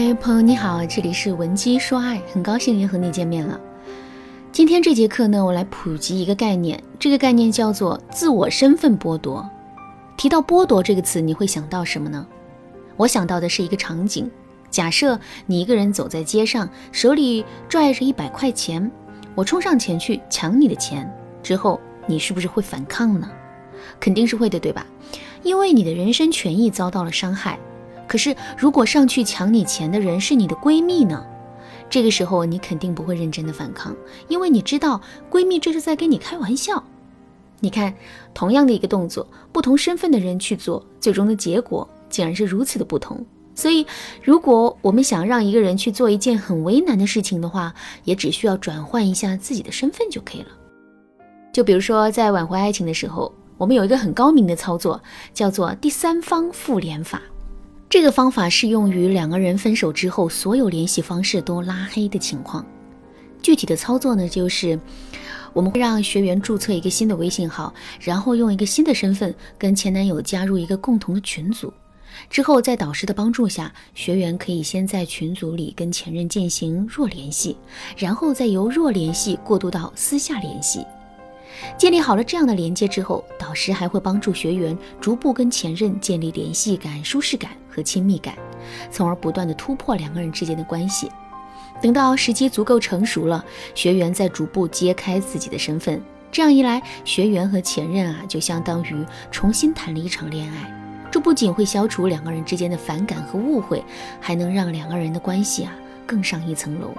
嗨，朋友你好，这里是文姬说爱，很高兴又和你见面了。今天这节课呢，我来普及一个概念，这个概念叫做自我身份剥夺。提到剥夺这个词，你会想到什么呢？我想到的是一个场景，假设你一个人走在街上，手里拽着一百块钱，我冲上前去抢你的钱，之后你是不是会反抗呢？肯定是会的，对吧？因为你的人身权益遭到了伤害。可是，如果上去抢你钱的人是你的闺蜜呢？这个时候你肯定不会认真的反抗，因为你知道闺蜜这是在跟你开玩笑。你看，同样的一个动作，不同身份的人去做，最终的结果竟然是如此的不同。所以，如果我们想让一个人去做一件很为难的事情的话，也只需要转换一下自己的身份就可以了。就比如说，在挽回爱情的时候，我们有一个很高明的操作，叫做第三方复联法。这个方法适用于两个人分手之后，所有联系方式都拉黑的情况。具体的操作呢，就是我们会让学员注册一个新的微信号，然后用一个新的身份跟前男友加入一个共同的群组。之后，在导师的帮助下，学员可以先在群组里跟前任进行弱联系，然后再由弱联系过渡到私下联系。建立好了这样的连接之后，导师还会帮助学员逐步跟前任建立联系感、舒适感和亲密感，从而不断的突破两个人之间的关系。等到时机足够成熟了，学员再逐步揭开自己的身份。这样一来，学员和前任啊，就相当于重新谈了一场恋爱。这不仅会消除两个人之间的反感和误会，还能让两个人的关系啊更上一层楼。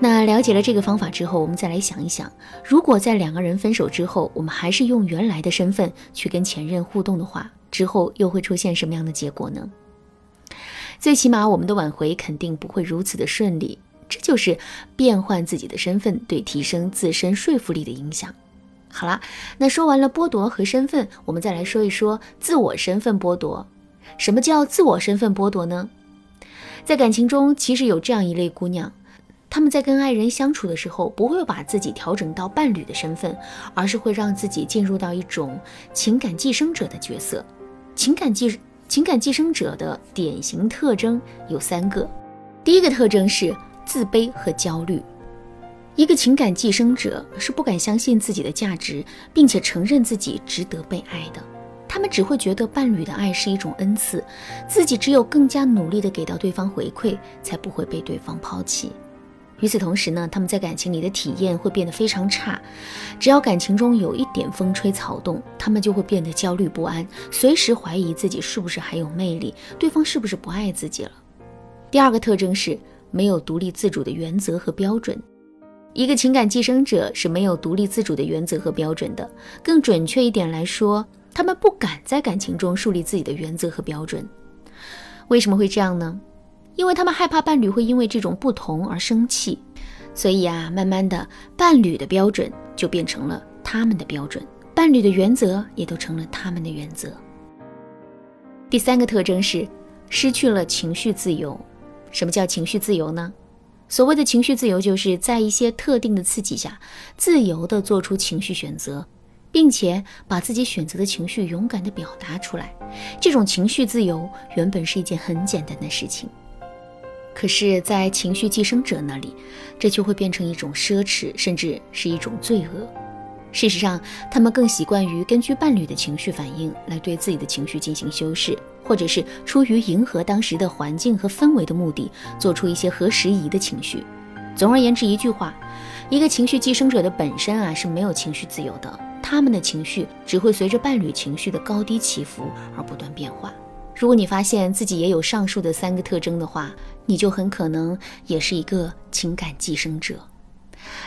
那了解了这个方法之后，我们再来想一想，如果在两个人分手之后，我们还是用原来的身份去跟前任互动的话，之后又会出现什么样的结果呢？最起码我们的挽回肯定不会如此的顺利。这就是变换自己的身份对提升自身说服力的影响。好了，那说完了剥夺和身份，我们再来说一说自我身份剥夺。什么叫自我身份剥夺呢？在感情中，其实有这样一类姑娘。他们在跟爱人相处的时候，不会把自己调整到伴侣的身份，而是会让自己进入到一种情感寄生者的角色。情感寄情感寄生者的典型特征有三个，第一个特征是自卑和焦虑。一个情感寄生者是不敢相信自己的价值，并且承认自己值得被爱的。他们只会觉得伴侣的爱是一种恩赐，自己只有更加努力的给到对方回馈，才不会被对方抛弃。与此同时呢，他们在感情里的体验会变得非常差。只要感情中有一点风吹草动，他们就会变得焦虑不安，随时怀疑自己是不是还有魅力，对方是不是不爱自己了。第二个特征是没有独立自主的原则和标准。一个情感寄生者是没有独立自主的原则和标准的。更准确一点来说，他们不敢在感情中树立自己的原则和标准。为什么会这样呢？因为他们害怕伴侣会因为这种不同而生气，所以啊，慢慢的，伴侣的标准就变成了他们的标准，伴侣的原则也都成了他们的原则。第三个特征是失去了情绪自由。什么叫情绪自由呢？所谓的情绪自由，就是在一些特定的刺激下，自由的做出情绪选择，并且把自己选择的情绪勇敢的表达出来。这种情绪自由原本是一件很简单的事情。可是，在情绪寄生者那里，这就会变成一种奢侈，甚至是一种罪恶。事实上，他们更习惯于根据伴侣的情绪反应来对自己的情绪进行修饰，或者是出于迎合当时的环境和氛围的目的，做出一些合时宜的情绪。总而言之，一句话，一个情绪寄生者的本身啊是没有情绪自由的，他们的情绪只会随着伴侣情绪的高低起伏而不断变化。如果你发现自己也有上述的三个特征的话，你就很可能也是一个情感寄生者。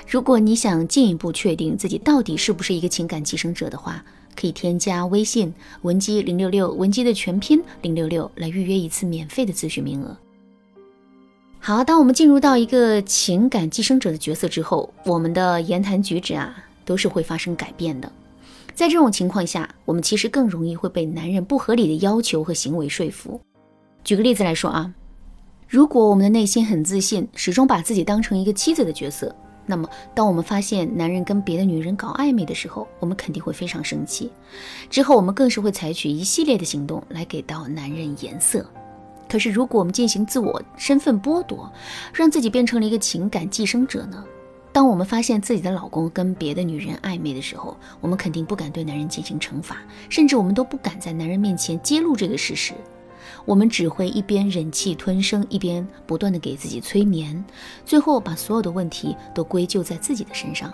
如果你想进一步确定自己到底是不是一个情感寄生者的话，可以添加微信文姬零六六，文姬的全拼零六六，来预约一次免费的咨询名额。好，当我们进入到一个情感寄生者的角色之后，我们的言谈举止啊，都是会发生改变的。在这种情况下，我们其实更容易会被男人不合理的要求和行为说服。举个例子来说啊，如果我们的内心很自信，始终把自己当成一个妻子的角色，那么当我们发现男人跟别的女人搞暧昧的时候，我们肯定会非常生气。之后我们更是会采取一系列的行动来给到男人颜色。可是，如果我们进行自我身份剥夺，让自己变成了一个情感寄生者呢？当我们发现自己的老公跟别的女人暧昧的时候，我们肯定不敢对男人进行惩罚，甚至我们都不敢在男人面前揭露这个事实。我们只会一边忍气吞声，一边不断的给自己催眠，最后把所有的问题都归咎在自己的身上。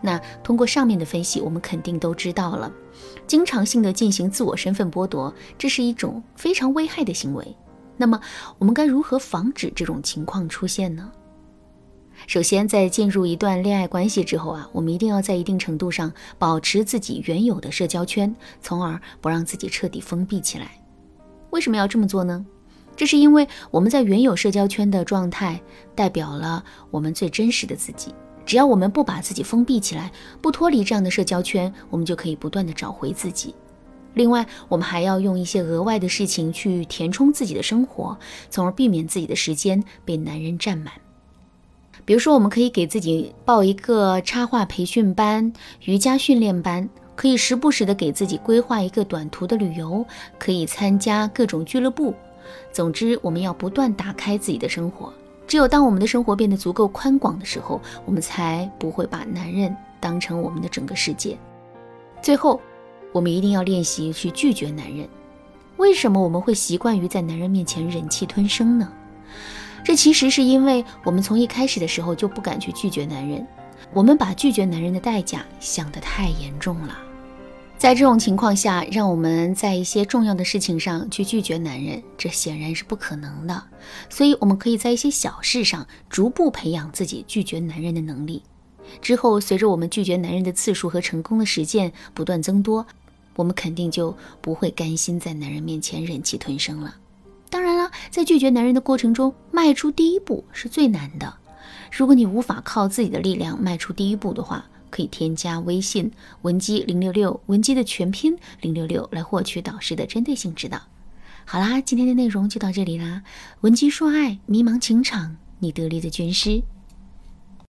那通过上面的分析，我们肯定都知道了，经常性的进行自我身份剥夺，这是一种非常危害的行为。那么，我们该如何防止这种情况出现呢？首先，在进入一段恋爱关系之后啊，我们一定要在一定程度上保持自己原有的社交圈，从而不让自己彻底封闭起来。为什么要这么做呢？这是因为我们在原有社交圈的状态，代表了我们最真实的自己。只要我们不把自己封闭起来，不脱离这样的社交圈，我们就可以不断的找回自己。另外，我们还要用一些额外的事情去填充自己的生活，从而避免自己的时间被男人占满。比如说，我们可以给自己报一个插画培训班、瑜伽训练班，可以时不时的给自己规划一个短途的旅游，可以参加各种俱乐部。总之，我们要不断打开自己的生活。只有当我们的生活变得足够宽广的时候，我们才不会把男人当成我们的整个世界。最后，我们一定要练习去拒绝男人。为什么我们会习惯于在男人面前忍气吞声呢？这其实是因为我们从一开始的时候就不敢去拒绝男人，我们把拒绝男人的代价想得太严重了。在这种情况下，让我们在一些重要的事情上去拒绝男人，这显然是不可能的。所以，我们可以在一些小事上逐步培养自己拒绝男人的能力。之后，随着我们拒绝男人的次数和成功的实践不断增多，我们肯定就不会甘心在男人面前忍气吞声了。在拒绝男人的过程中，迈出第一步是最难的。如果你无法靠自己的力量迈出第一步的话，可以添加微信文姬零六六，文姬的全拼零六六，来获取导师的针对性指导。好啦，今天的内容就到这里啦。文姬说爱，迷茫情场，你得力的军师。